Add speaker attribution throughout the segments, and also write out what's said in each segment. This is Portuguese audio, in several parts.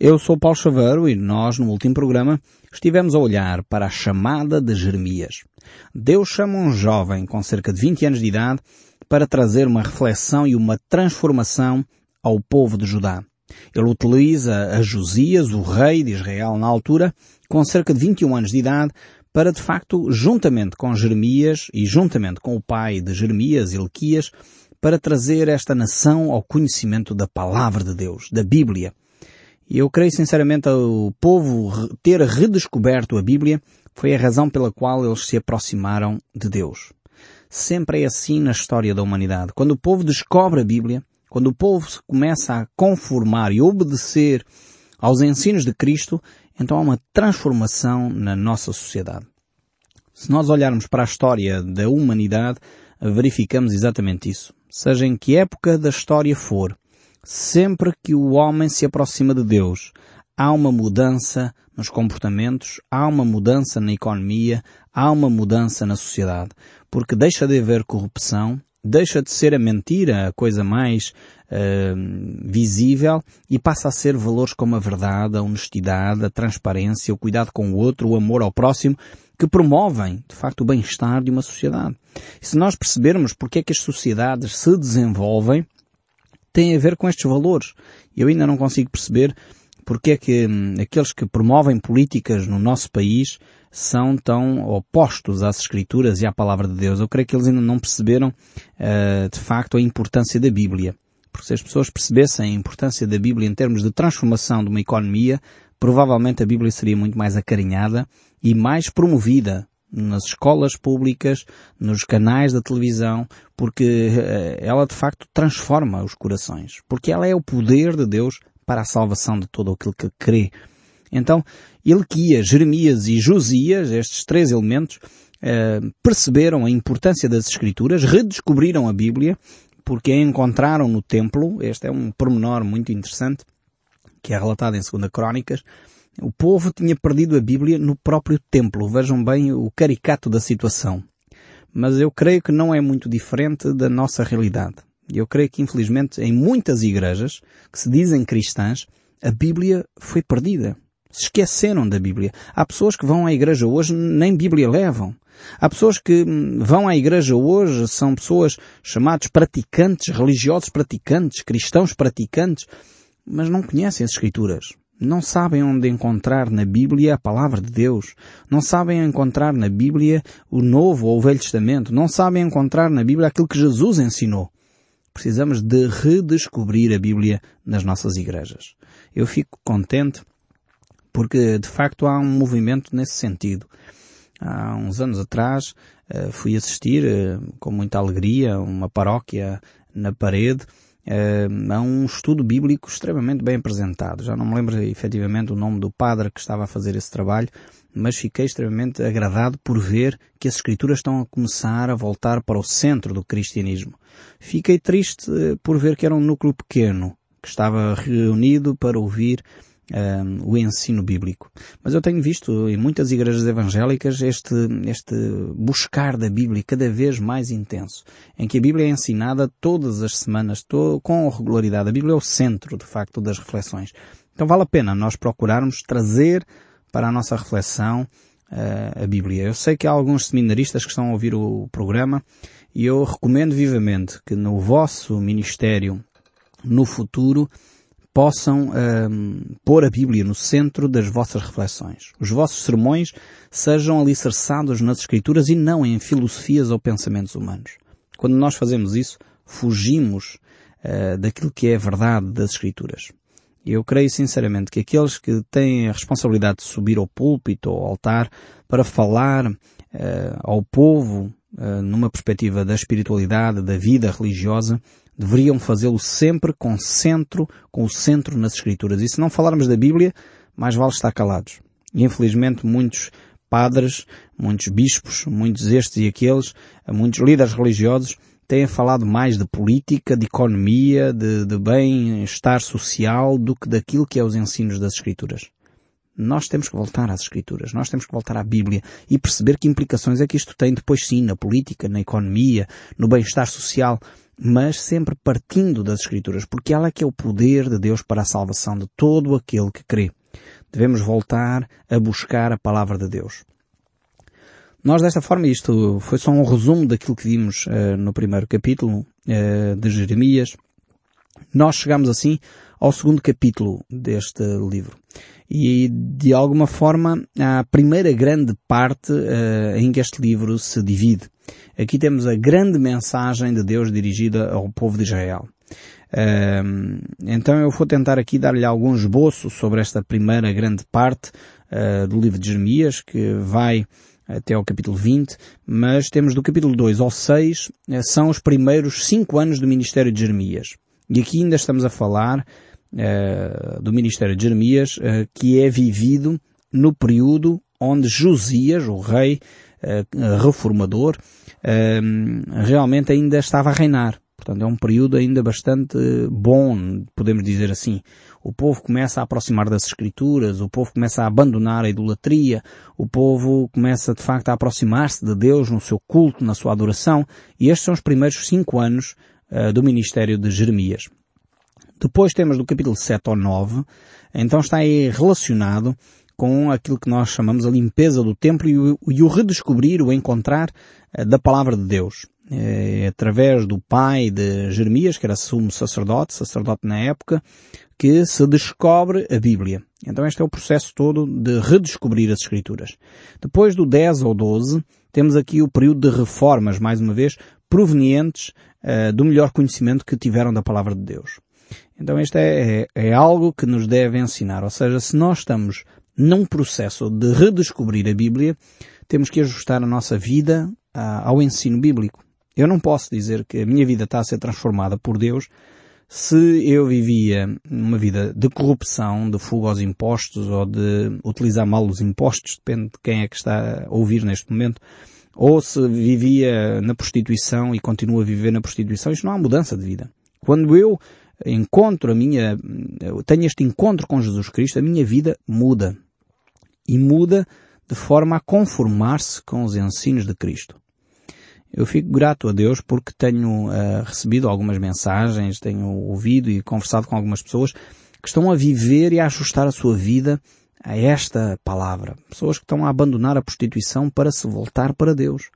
Speaker 1: Eu sou Paulo Chaveiro e nós, no último programa, estivemos a olhar para a chamada de Jeremias. Deus chama um jovem com cerca de 20 anos de idade para trazer uma reflexão e uma transformação ao povo de Judá. Ele utiliza a Josias, o rei de Israel na altura, com cerca de 21 anos de idade, para de facto, juntamente com Jeremias e juntamente com o pai de Jeremias, Ilquias, para trazer esta nação ao conhecimento da palavra de Deus, da Bíblia. E eu creio sinceramente o povo ter redescoberto a Bíblia foi a razão pela qual eles se aproximaram de Deus. Sempre é assim na história da humanidade. Quando o povo descobre a Bíblia, quando o povo se começa a conformar e obedecer aos ensinos de Cristo, então há uma transformação na nossa sociedade. Se nós olharmos para a história da humanidade, verificamos exatamente isso. Seja em que época da história for, Sempre que o homem se aproxima de Deus, há uma mudança nos comportamentos, há uma mudança na economia, há uma mudança na sociedade. Porque deixa de haver corrupção, deixa de ser a mentira a coisa mais uh, visível e passa a ser valores como a verdade, a honestidade, a transparência, o cuidado com o outro, o amor ao próximo, que promovem, de facto, o bem-estar de uma sociedade. E se nós percebermos porque é que as sociedades se desenvolvem, tem a ver com estes valores. Eu ainda não consigo perceber porque é que hum, aqueles que promovem políticas no nosso país são tão opostos às Escrituras e à Palavra de Deus. Eu creio que eles ainda não perceberam, uh, de facto, a importância da Bíblia. Porque se as pessoas percebessem a importância da Bíblia em termos de transformação de uma economia, provavelmente a Bíblia seria muito mais acarinhada e mais promovida nas escolas públicas, nos canais da televisão, porque eh, ela de facto transforma os corações. Porque ela é o poder de Deus para a salvação de todo aquele que crê. Então, Ilquias, Jeremias e Josias, estes três elementos, eh, perceberam a importância das Escrituras, redescobriram a Bíblia, porque a encontraram no templo. Este é um pormenor muito interessante, que é relatado em 2 Crónicas. O povo tinha perdido a Bíblia no próprio templo. Vejam bem o caricato da situação. Mas eu creio que não é muito diferente da nossa realidade. Eu creio que, infelizmente, em muitas igrejas que se dizem cristãs, a Bíblia foi perdida. Se esqueceram da Bíblia. Há pessoas que vão à igreja hoje nem Bíblia levam. Há pessoas que hum, vão à igreja hoje, são pessoas chamadas praticantes, religiosos praticantes, cristãos praticantes, mas não conhecem as Escrituras não sabem onde encontrar na Bíblia a palavra de Deus, não sabem encontrar na Bíblia o Novo ou o Velho Testamento, não sabem encontrar na Bíblia aquilo que Jesus ensinou. Precisamos de redescobrir a Bíblia nas nossas igrejas. Eu fico contente porque de facto há um movimento nesse sentido. Há uns anos atrás eh, fui assistir eh, com muita alegria uma paróquia na parede a um estudo bíblico extremamente bem apresentado. Já não me lembro efetivamente o nome do padre que estava a fazer esse trabalho, mas fiquei extremamente agradado por ver que as escrituras estão a começar a voltar para o centro do cristianismo. Fiquei triste eh, por ver que era um núcleo pequeno que estava reunido para ouvir um, o ensino bíblico. Mas eu tenho visto em muitas igrejas evangélicas este, este buscar da Bíblia cada vez mais intenso, em que a Bíblia é ensinada todas as semanas, to, com regularidade. A Bíblia é o centro, de facto, das reflexões. Então vale a pena nós procurarmos trazer para a nossa reflexão uh, a Bíblia. Eu sei que há alguns seminaristas que estão a ouvir o programa e eu recomendo vivamente que no vosso ministério, no futuro, possam um, pôr a Bíblia no centro das vossas reflexões. Os vossos sermões sejam alicerçados nas Escrituras e não em filosofias ou pensamentos humanos. Quando nós fazemos isso, fugimos uh, daquilo que é a verdade das Escrituras. Eu creio sinceramente que aqueles que têm a responsabilidade de subir ao púlpito ou ao altar para falar uh, ao povo uh, numa perspectiva da espiritualidade, da vida religiosa, deveriam fazê-lo sempre com centro, com o centro nas Escrituras. E se não falarmos da Bíblia, mais vale estar calados. E infelizmente muitos padres, muitos bispos, muitos estes e aqueles, muitos líderes religiosos têm falado mais de política, de economia, de, de bem-estar social do que daquilo que é os ensinos das Escrituras. Nós temos que voltar às Escrituras, nós temos que voltar à Bíblia e perceber que implicações é que isto tem depois sim na política, na economia, no bem-estar social mas sempre partindo das Escrituras, porque ela é que é o poder de Deus para a salvação de todo aquele que crê. Devemos voltar a buscar a palavra de Deus. Nós desta forma, isto foi só um resumo daquilo que vimos uh, no primeiro capítulo uh, de Jeremias. Nós chegamos assim ao segundo capítulo deste livro. E de alguma forma a primeira grande parte uh, em que este livro se divide. Aqui temos a grande mensagem de Deus dirigida ao povo de Israel. Uh, então eu vou tentar aqui dar-lhe algum esboço sobre esta primeira grande parte uh, do livro de Jeremias, que vai até ao capítulo 20, mas temos do capítulo 2 ao 6, eh, são os primeiros cinco anos do ministério de Jeremias. E aqui ainda estamos a falar uh, do ministério de Jeremias, uh, que é vivido no período onde Josias, o rei uh, reformador, realmente ainda estava a reinar. Portanto, é um período ainda bastante bom, podemos dizer assim. O povo começa a aproximar das escrituras, o povo começa a abandonar a idolatria, o povo começa de facto a aproximar-se de Deus no seu culto, na sua adoração, e estes são os primeiros cinco anos uh, do ministério de Jeremias. Depois temos do capítulo 7 ao 9, então está aí relacionado com aquilo que nós chamamos a limpeza do templo e o, e o redescobrir, o encontrar uh, da palavra de Deus é, através do pai de Jeremias, que era sumo sacerdote, sacerdote na época, que se descobre a Bíblia. Então este é o processo todo de redescobrir as Escrituras. Depois do 10 ao 12, temos aqui o período de reformas, mais uma vez, provenientes uh, do melhor conhecimento que tiveram da Palavra de Deus. Então este é, é, é algo que nos deve ensinar. Ou seja, se nós estamos num processo de redescobrir a Bíblia, temos que ajustar a nossa vida uh, ao ensino bíblico. Eu não posso dizer que a minha vida está a ser transformada por Deus se eu vivia uma vida de corrupção, de fuga aos impostos ou de utilizar mal os impostos, depende de quem é que está a ouvir neste momento, ou se vivia na prostituição e continua a viver na prostituição, isto não há mudança de vida. Quando eu encontro a minha, tenho este encontro com Jesus Cristo, a minha vida muda. E muda de forma a conformar-se com os ensinos de Cristo. Eu fico grato a Deus porque tenho uh, recebido algumas mensagens, tenho ouvido e conversado com algumas pessoas que estão a viver e a ajustar a sua vida a esta palavra. Pessoas que estão a abandonar a prostituição para se voltar para Deus.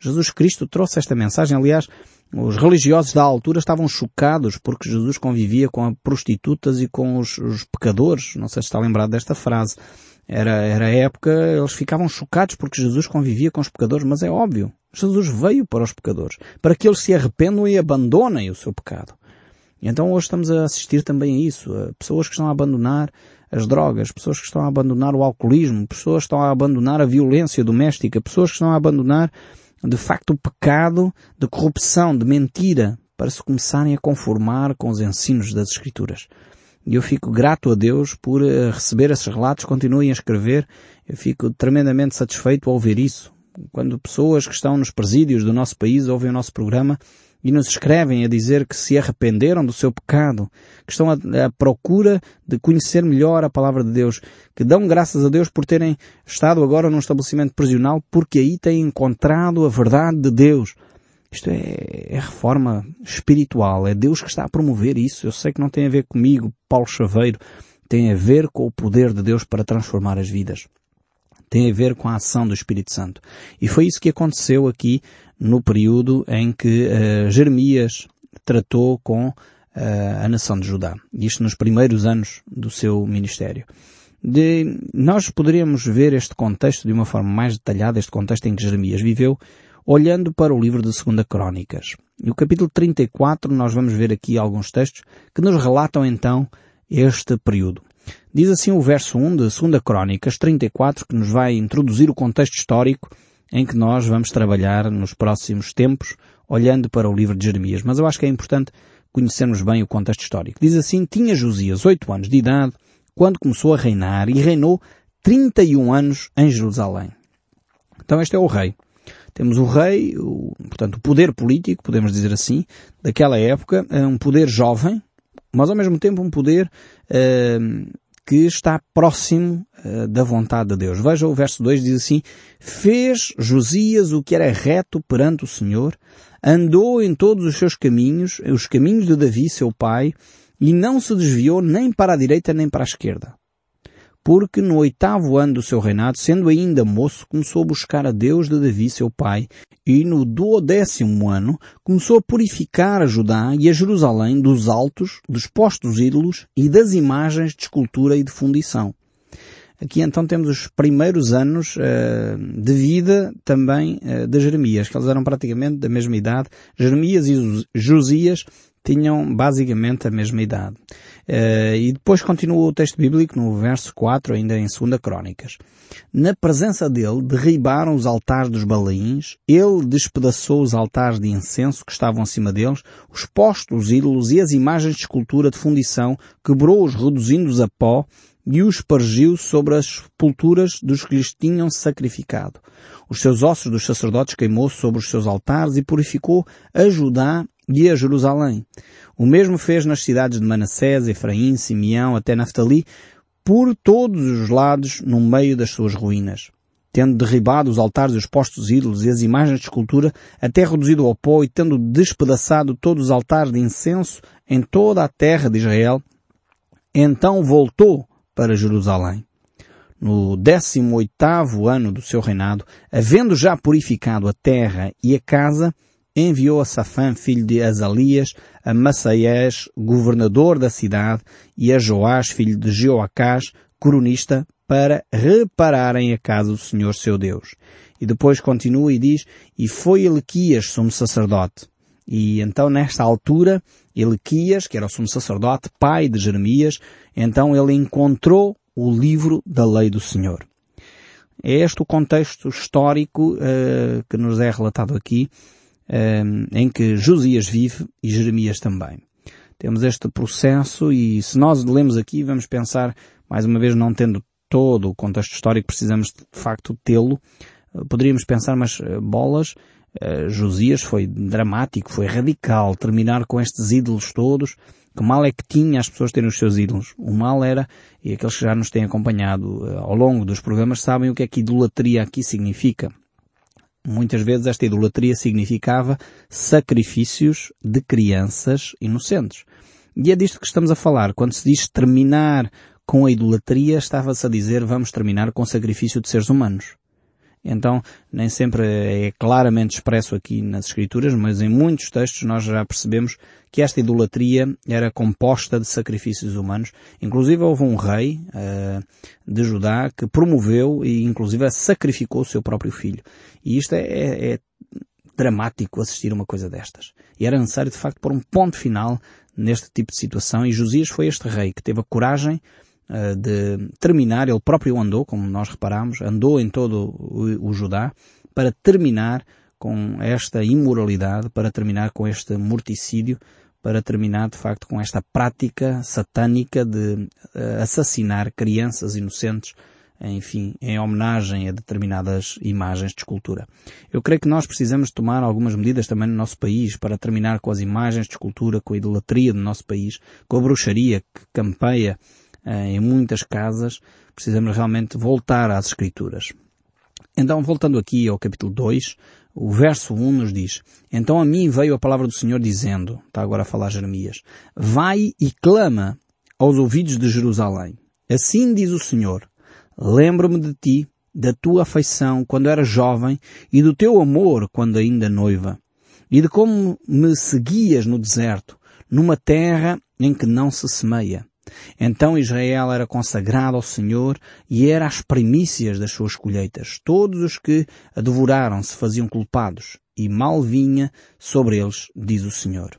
Speaker 1: Jesus Cristo trouxe esta mensagem. Aliás, os religiosos da altura estavam chocados porque Jesus convivia com prostitutas e com os, os pecadores. Não sei se está lembrado desta frase. Era, era a época, eles ficavam chocados porque Jesus convivia com os pecadores, mas é óbvio. Jesus veio para os pecadores, para que eles se arrependam e abandonem o seu pecado. Então hoje estamos a assistir também a isso, a pessoas que estão a abandonar as drogas, pessoas que estão a abandonar o alcoolismo, pessoas que estão a abandonar a violência doméstica, pessoas que estão a abandonar de facto o pecado de corrupção, de mentira, para se começarem a conformar com os ensinos das Escrituras. E eu fico grato a Deus por eh, receber esses relatos, continuem a escrever. Eu fico tremendamente satisfeito ao ouvir isso. Quando pessoas que estão nos presídios do nosso país ouvem o nosso programa e nos escrevem a dizer que se arrependeram do seu pecado, que estão à, procura de conhecer melhor a palavra de Deus, que dão graças a Deus por terem estado agora num estabelecimento prisional porque aí têm encontrado a verdade de Deus. Isto é, é, reforma espiritual. É Deus que está a promover isso. Eu sei que não tem a ver comigo, Paulo Chaveiro. Tem a ver com o poder de Deus para transformar as vidas. Tem a ver com a ação do Espírito Santo. E foi isso que aconteceu aqui no período em que uh, Jeremias tratou com uh, a nação de Judá. Isto nos primeiros anos do seu ministério. De, nós poderíamos ver este contexto de uma forma mais detalhada, este contexto em que Jeremias viveu, olhando para o livro de 2 Crónicas. E o capítulo 34 nós vamos ver aqui alguns textos que nos relatam então este período. Diz assim o verso 1 de 2 Crónicas 34 que nos vai introduzir o contexto histórico em que nós vamos trabalhar nos próximos tempos, olhando para o livro de Jeremias. Mas eu acho que é importante conhecermos bem o contexto histórico. Diz assim, tinha Josias oito anos de idade quando começou a reinar e reinou 31 anos em Jerusalém. Então este é o rei. Temos o rei, o, portanto, o poder político, podemos dizer assim, daquela época, é um poder jovem, mas ao mesmo tempo um poder uh, que está próximo uh, da vontade de Deus. Veja o verso 2 diz assim, fez Josias o que era reto perante o Senhor, andou em todos os seus caminhos, os caminhos de Davi, seu pai, e não se desviou nem para a direita nem para a esquerda. Porque no oitavo ano do seu reinado, sendo ainda moço, começou a buscar a Deus de Davi, seu pai, e no duodécimo ano começou a purificar a Judá e a Jerusalém dos altos, dos postos ídolos e das imagens de escultura e de fundição. Aqui então temos os primeiros anos uh, de vida também uh, de Jeremias, que eles eram praticamente da mesma idade. Jeremias e Josias tinham basicamente a mesma idade. Uh, e depois continua o texto bíblico no verso 4, ainda em 2 Crónicas. Na presença dele derribaram os altares dos balaíns, ele despedaçou os altares de incenso que estavam acima deles, os postos, os ídolos e as imagens de escultura de fundição, quebrou-os reduzindo-os a pó e os espargiu sobre as sepulturas dos que lhes tinham sacrificado. Os seus ossos dos sacerdotes queimou sobre os seus altares e purificou a Judá e a Jerusalém. O mesmo fez nas cidades de Manassés, Efraim, Simeão, até Naftali, por todos os lados no meio das suas ruínas. Tendo derribado os altares e os postos ídolos e as imagens de escultura, até reduzido ao pó e tendo despedaçado todos os altares de incenso em toda a terra de Israel, então voltou para Jerusalém. No décimo oitavo ano do seu reinado, havendo já purificado a terra e a casa, enviou a Safã, filho de Azalias, a Massaiés, governador da cidade, e a Joás, filho de Jeoacás, coronista, para repararem a casa do Senhor seu Deus. E depois continua e diz, e foi Elequias, sumo sacerdote. E então nesta altura, Elequias, que era o sumo sacerdote, pai de Jeremias, então ele encontrou o livro da lei do Senhor. É este o contexto histórico uh, que nos é relatado aqui em que Josias vive e Jeremias também. Temos este processo e se nós lemos aqui vamos pensar, mais uma vez não tendo todo o contexto histórico, precisamos de facto tê-lo. Eh, poderíamos pensar, mas eh, bolas, eh, Josias foi dramático, foi radical, terminar com estes ídolos todos. Que mal é que tinha as pessoas terem os seus ídolos? O mal era, e aqueles que já nos têm acompanhado ao longo dos programas sabem o que é que idolatria aqui significa. Muitas vezes esta idolatria significava sacrifícios de crianças inocentes. E é disto que estamos a falar. Quando se diz terminar com a idolatria, estava-se a dizer vamos terminar com o sacrifício de seres humanos. Então, nem sempre é claramente expresso aqui nas Escrituras, mas em muitos textos nós já percebemos que esta idolatria era composta de sacrifícios humanos. Inclusive houve um rei uh, de Judá que promoveu e inclusive sacrificou o seu próprio filho. E isto é, é, é dramático assistir uma coisa destas. E era necessário de facto pôr um ponto final neste tipo de situação e Josias foi este rei que teve a coragem de terminar, ele próprio andou, como nós reparamos, andou em todo o, o Judá para terminar com esta imoralidade, para terminar com este morticídio, para terminar de facto com esta prática satânica de uh, assassinar crianças inocentes, enfim, em homenagem a determinadas imagens de escultura. Eu creio que nós precisamos tomar algumas medidas também no nosso país para terminar com as imagens de escultura, com a idolatria do nosso país, com a bruxaria que campeia eh, em muitas casas, precisamos realmente voltar às Escrituras. Então, voltando aqui ao capítulo 2, o verso 1 nos diz, Então a mim veio a palavra do Senhor dizendo, está agora a falar Jeremias, Vai e clama aos ouvidos de Jerusalém. Assim diz o Senhor, lembro-me de ti, da tua afeição quando era jovem e do teu amor quando ainda noiva, e de como me seguias no deserto, numa terra em que não se semeia. Então Israel era consagrado ao Senhor e era as primícias das suas colheitas. Todos os que a devoraram se faziam culpados e mal vinha sobre eles, diz o Senhor.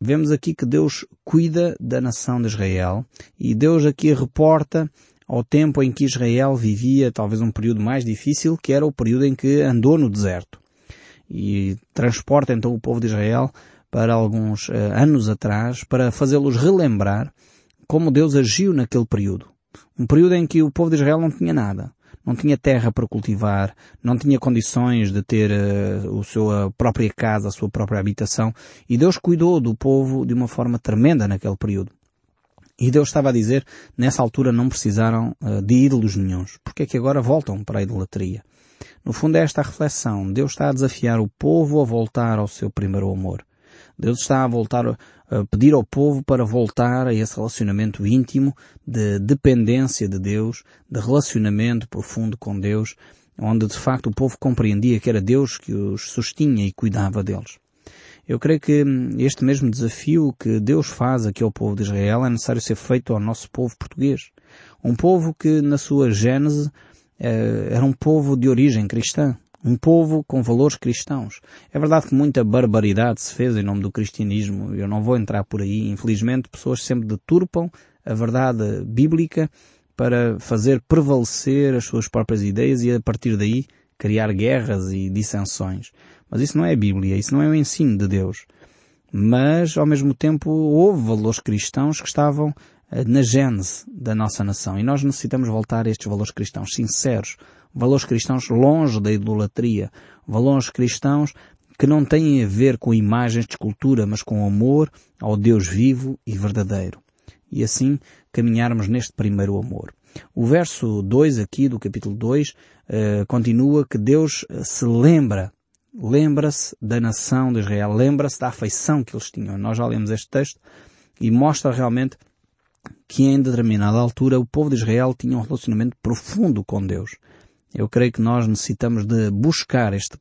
Speaker 1: Vemos aqui que Deus cuida da nação de Israel e Deus aqui reporta ao tempo em que Israel vivia talvez um período mais difícil, que era o período em que andou no deserto. E transporta então o povo de Israel para alguns uh, anos atrás para fazê-los relembrar como Deus agiu naquele período. Um período em que o povo de Israel não tinha nada. Não tinha terra para cultivar, não tinha condições de ter uh, a sua própria casa, a sua própria habitação. E Deus cuidou do povo de uma forma tremenda naquele período. E Deus estava a dizer, nessa altura não precisaram uh, de ídolos nenhums. Porque é que agora voltam para a idolatria? No fundo é esta a reflexão. Deus está a desafiar o povo a voltar ao seu primeiro amor. Deus está a voltar a pedir ao povo para voltar a esse relacionamento íntimo de dependência de Deus, de relacionamento profundo com Deus, onde de facto o povo compreendia que era Deus que os sustinha e cuidava deles. Eu creio que este mesmo desafio que Deus faz aqui ao povo de Israel é necessário ser feito ao nosso povo português. Um povo que na sua gênese eh, era um povo de origem cristã. Um povo com valores cristãos. É verdade que muita barbaridade se fez em nome do cristianismo. Eu não vou entrar por aí. Infelizmente, pessoas sempre deturpam a verdade bíblica para fazer prevalecer as suas próprias ideias e a partir daí criar guerras e dissensões. Mas isso não é a Bíblia, isso não é o ensino de Deus. Mas, ao mesmo tempo, houve valores cristãos que estavam eh, na gênese da nossa nação. E nós necessitamos voltar a estes valores cristãos sinceros, valores cristãos longe da idolatria, valores cristãos que não têm a ver com imagens de escultura, mas com amor ao Deus vivo e verdadeiro. E assim caminharmos neste primeiro amor. O verso 2 aqui do capítulo 2 uh, eh, continua que Deus se lembra lembra-se da nação de Israel, lembra-se da afeição que eles tinham. Nós já lemos este texto e mostra realmente que em determinada altura o povo de Israel tinha um relacionamento profundo com Deus. Eu creio que nós necessitamos de buscar este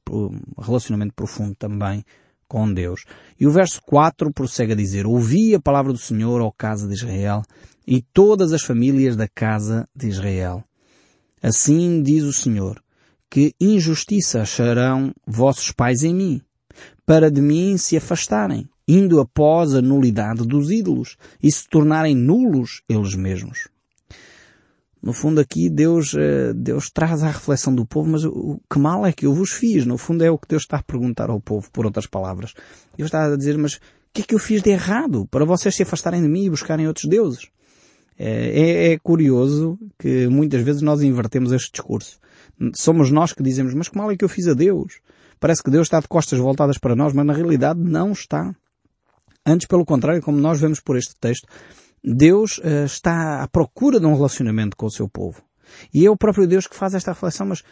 Speaker 1: relacionamento profundo também com Deus. E o verso 4 prossegue a dizer, Ouvi a palavra do Senhor, ó casa de Israel, e todas as famílias da casa de Israel. Assim diz o Senhor, que injustiça acharão vossos pais em mim, para de mim se afastarem, indo após a nulidade dos ídolos e se tornarem nulos eles mesmos. No fundo aqui Deus, eh, Deus traz a reflexão do povo, mas o que mal é que eu vos fiz? No fundo é o que Deus está a perguntar ao povo, por outras palavras. Deus está a dizer, mas o que é que eu fiz de errado para vocês se afastarem de mim e buscarem outros deuses? É, é, é curioso que muitas vezes nós invertemos este discurso. Somos nós que dizemos, mas que mal é que eu fiz a Deus? Parece que Deus está de costas voltadas para nós, mas na realidade não está. Antes, pelo contrário, como nós vemos por este texto, Deus uh, está à procura de um relacionamento com o seu povo. E é o próprio Deus que faz esta reflexão, mas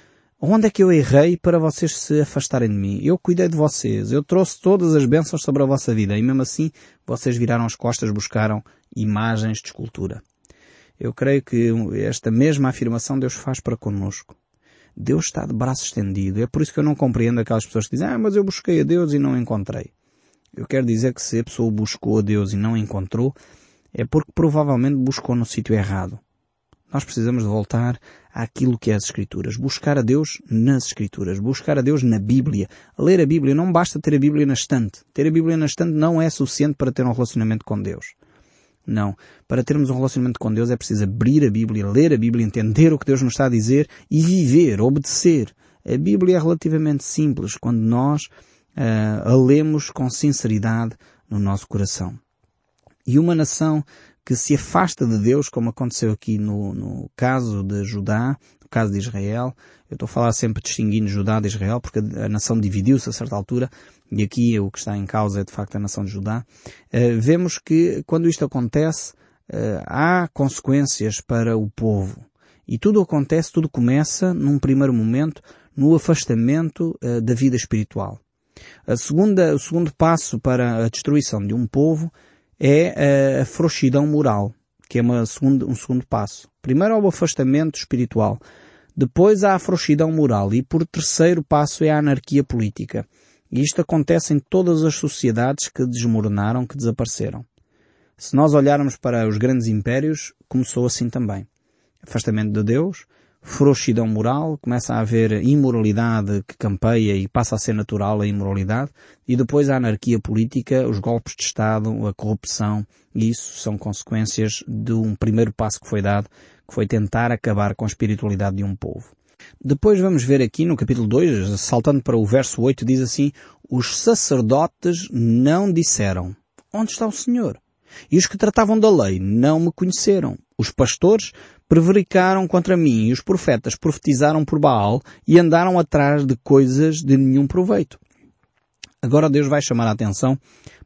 Speaker 1: onde é que eu errei para vocês se afastarem de mim? Eu cuidei de vocês, eu trouxe todas as bênçãos sobre a vossa vida e mesmo assim vocês viraram as costas, buscaram imagens de escultura. Eu creio que esta mesma afirmação Deus faz para conosco. Deus está de braço estendido. É por isso que eu não compreendo aquelas pessoas que dizem, ah, mas eu busquei a Deus e não encontrei. Eu quero dizer que se a pessoa buscou a Deus e não encontrou, é porque provavelmente buscou no sítio errado. Nós precisamos voltar àquilo que é as Escrituras. Buscar a Deus nas Escrituras. Buscar a Deus na Bíblia. Ler a Bíblia. Não basta ter a Bíblia na estante. Ter a Bíblia na estante não é suficiente para ter um relacionamento com Deus. Não. Para termos um relacionamento com Deus é preciso abrir a Bíblia, ler a Bíblia, entender o que Deus nos está a dizer e viver, obedecer. A Bíblia é relativamente simples quando nós uh, a lemos com sinceridade no nosso coração. E uma nação que se afasta de Deus, como aconteceu aqui no, no caso de Judá, no caso de Israel, eu estou a falar sempre distinguindo Judá de Israel, porque a nação dividiu-se a certa altura, e aqui o que está em causa é de facto a nação de Judá, uh, vemos que quando isto acontece, uh, há consequências para o povo. E tudo acontece, tudo começa, num primeiro momento, no afastamento uh, da vida espiritual. A segunda, o segundo passo para a destruição de um povo é a frouxidão moral, que é uma um segundo passo. Primeiro há o afastamento espiritual. Depois há a frouxidão moral. E por terceiro passo é a anarquia política. E isto acontece em todas as sociedades que desmoronaram, que desapareceram. Se nós olharmos para os grandes impérios, começou assim também. Afastamento de Deus, frouxidão moral, começa a haver imoralidade que campeia e passa a ser natural a imoralidade, e depois a anarquia política, os golpes de Estado, a corrupção, e isso são consequências de um primeiro passo que foi dado, que foi tentar acabar com a espiritualidade de um povo. Depois vamos ver aqui no capítulo 2, saltando para o verso 8, diz assim, os sacerdotes não disseram, onde está o Senhor? E os que tratavam da lei não me conheceram. Os pastores prevaricaram contra mim e os profetas profetizaram por Baal e andaram atrás de coisas de nenhum proveito. Agora Deus vai chamar a atenção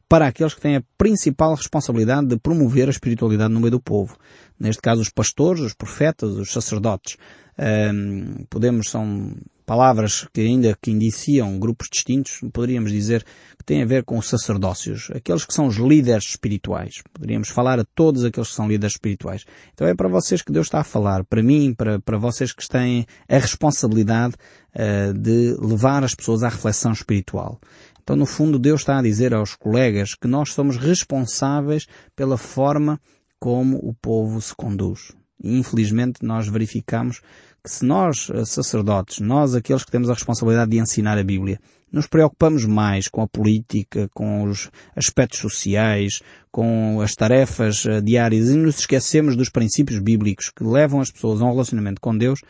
Speaker 1: para aqueles que têm a principal responsabilidade de promover a espiritualidade no meio do povo. Neste caso, os pastores, os profetas, os sacerdotes. Um, podemos, são palavras que ainda que indiciam grupos distintos, poderíamos dizer que têm a ver com os sacerdócios, aqueles que são os líderes espirituais. Poderíamos falar a todos aqueles que são líderes espirituais. Então é para vocês que Deus está a falar, para mim, para, para vocês que têm a responsabilidade uh, de levar as pessoas à reflexão espiritual. Então, no fundo, Deus está a dizer aos colegas que nós somos responsáveis pela forma como o povo se conduz. Infelizmente, nós verificamos se nós, eh, sacerdotes, nós aqueles que temos a responsabilidade de ensinar a Bíblia, nos preocupamos mais com a política, com os aspectos sociais, com as tarefas eh, diárias e nos esquecemos dos princípios bíblicos que levam as pessoas a um relacionamento com Deus,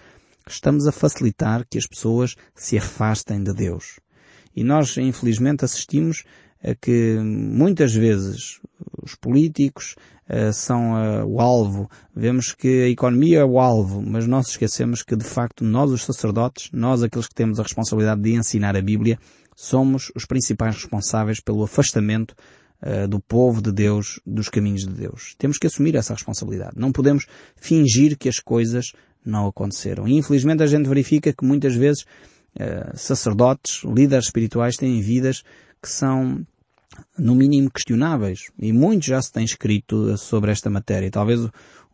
Speaker 1: estamos a facilitar que as pessoas se afastem de Deus. E nós, infelizmente, assistimos que muitas vezes os políticos uh, são uh, o alvo. Vemos que a economia é o alvo, mas nós esquecemos que, de facto, nós, os sacerdotes, nós, aqueles que temos a responsabilidade de ensinar a Bíblia, somos os principais responsáveis pelo afastamento uh, do povo de Deus dos caminhos de Deus. Temos que assumir essa responsabilidade. Não podemos fingir que as coisas não aconteceram. E, infelizmente, a gente verifica que muitas vezes eh, sacerdotes, líderes espirituais têm vidas que são no mínimo questionáveis. E muitos já se têm escrito sobre esta matéria. Talvez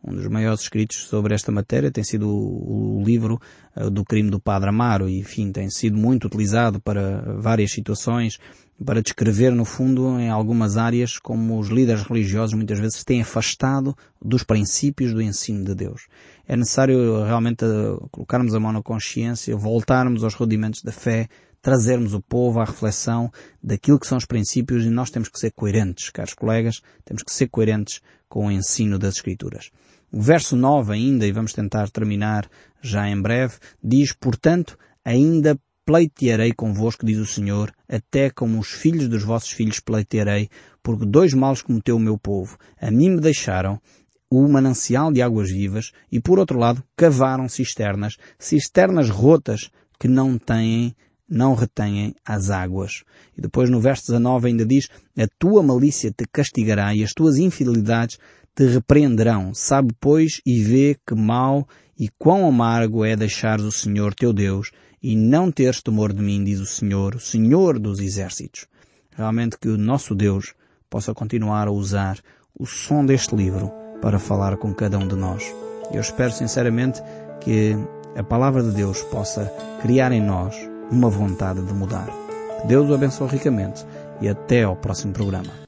Speaker 1: um dos maiores escritos sobre esta matéria tem sido o, livro uh, do crime do Padre Amaro. E, enfim, tem sido muito utilizado para várias situações, para descrever, no fundo, em algumas áreas, como os líderes religiosos muitas vezes têm afastado dos princípios do ensino de Deus. É necessário realmente uh, colocarmos a mão na consciência, voltarmos aos rudimentos da fé, trazermos o povo à reflexão daquilo que são os princípios e nós temos que ser coerentes, caros colegas, temos que ser coerentes com o ensino das Escrituras. O verso 9 ainda, e vamos tentar terminar já em breve, diz, portanto, ainda pleitearei convosco, diz o Senhor, até como os filhos dos vossos filhos pleitearei, porque dois males cometeu o meu povo. A mim me deixaram o manancial de águas vivas e, por outro lado, cavaram cisternas, cisternas rotas que não têm não retêm as águas. E depois no verso 19 ainda diz, a tua malícia te castigará e as tuas infidelidades te repreenderão. Sabe, pois, e vê que mal e quão amargo é deixares o Senhor teu Deus e não teres temor de mim, diz o Senhor, o Senhor dos exércitos. Realmente que o nosso Deus possa continuar a usar o som deste livro para falar com cada um de nós. Eu espero sinceramente que a palavra de Deus possa criar em nós uma vontade de mudar. Deus o abençoe ricamente e até ao próximo programa.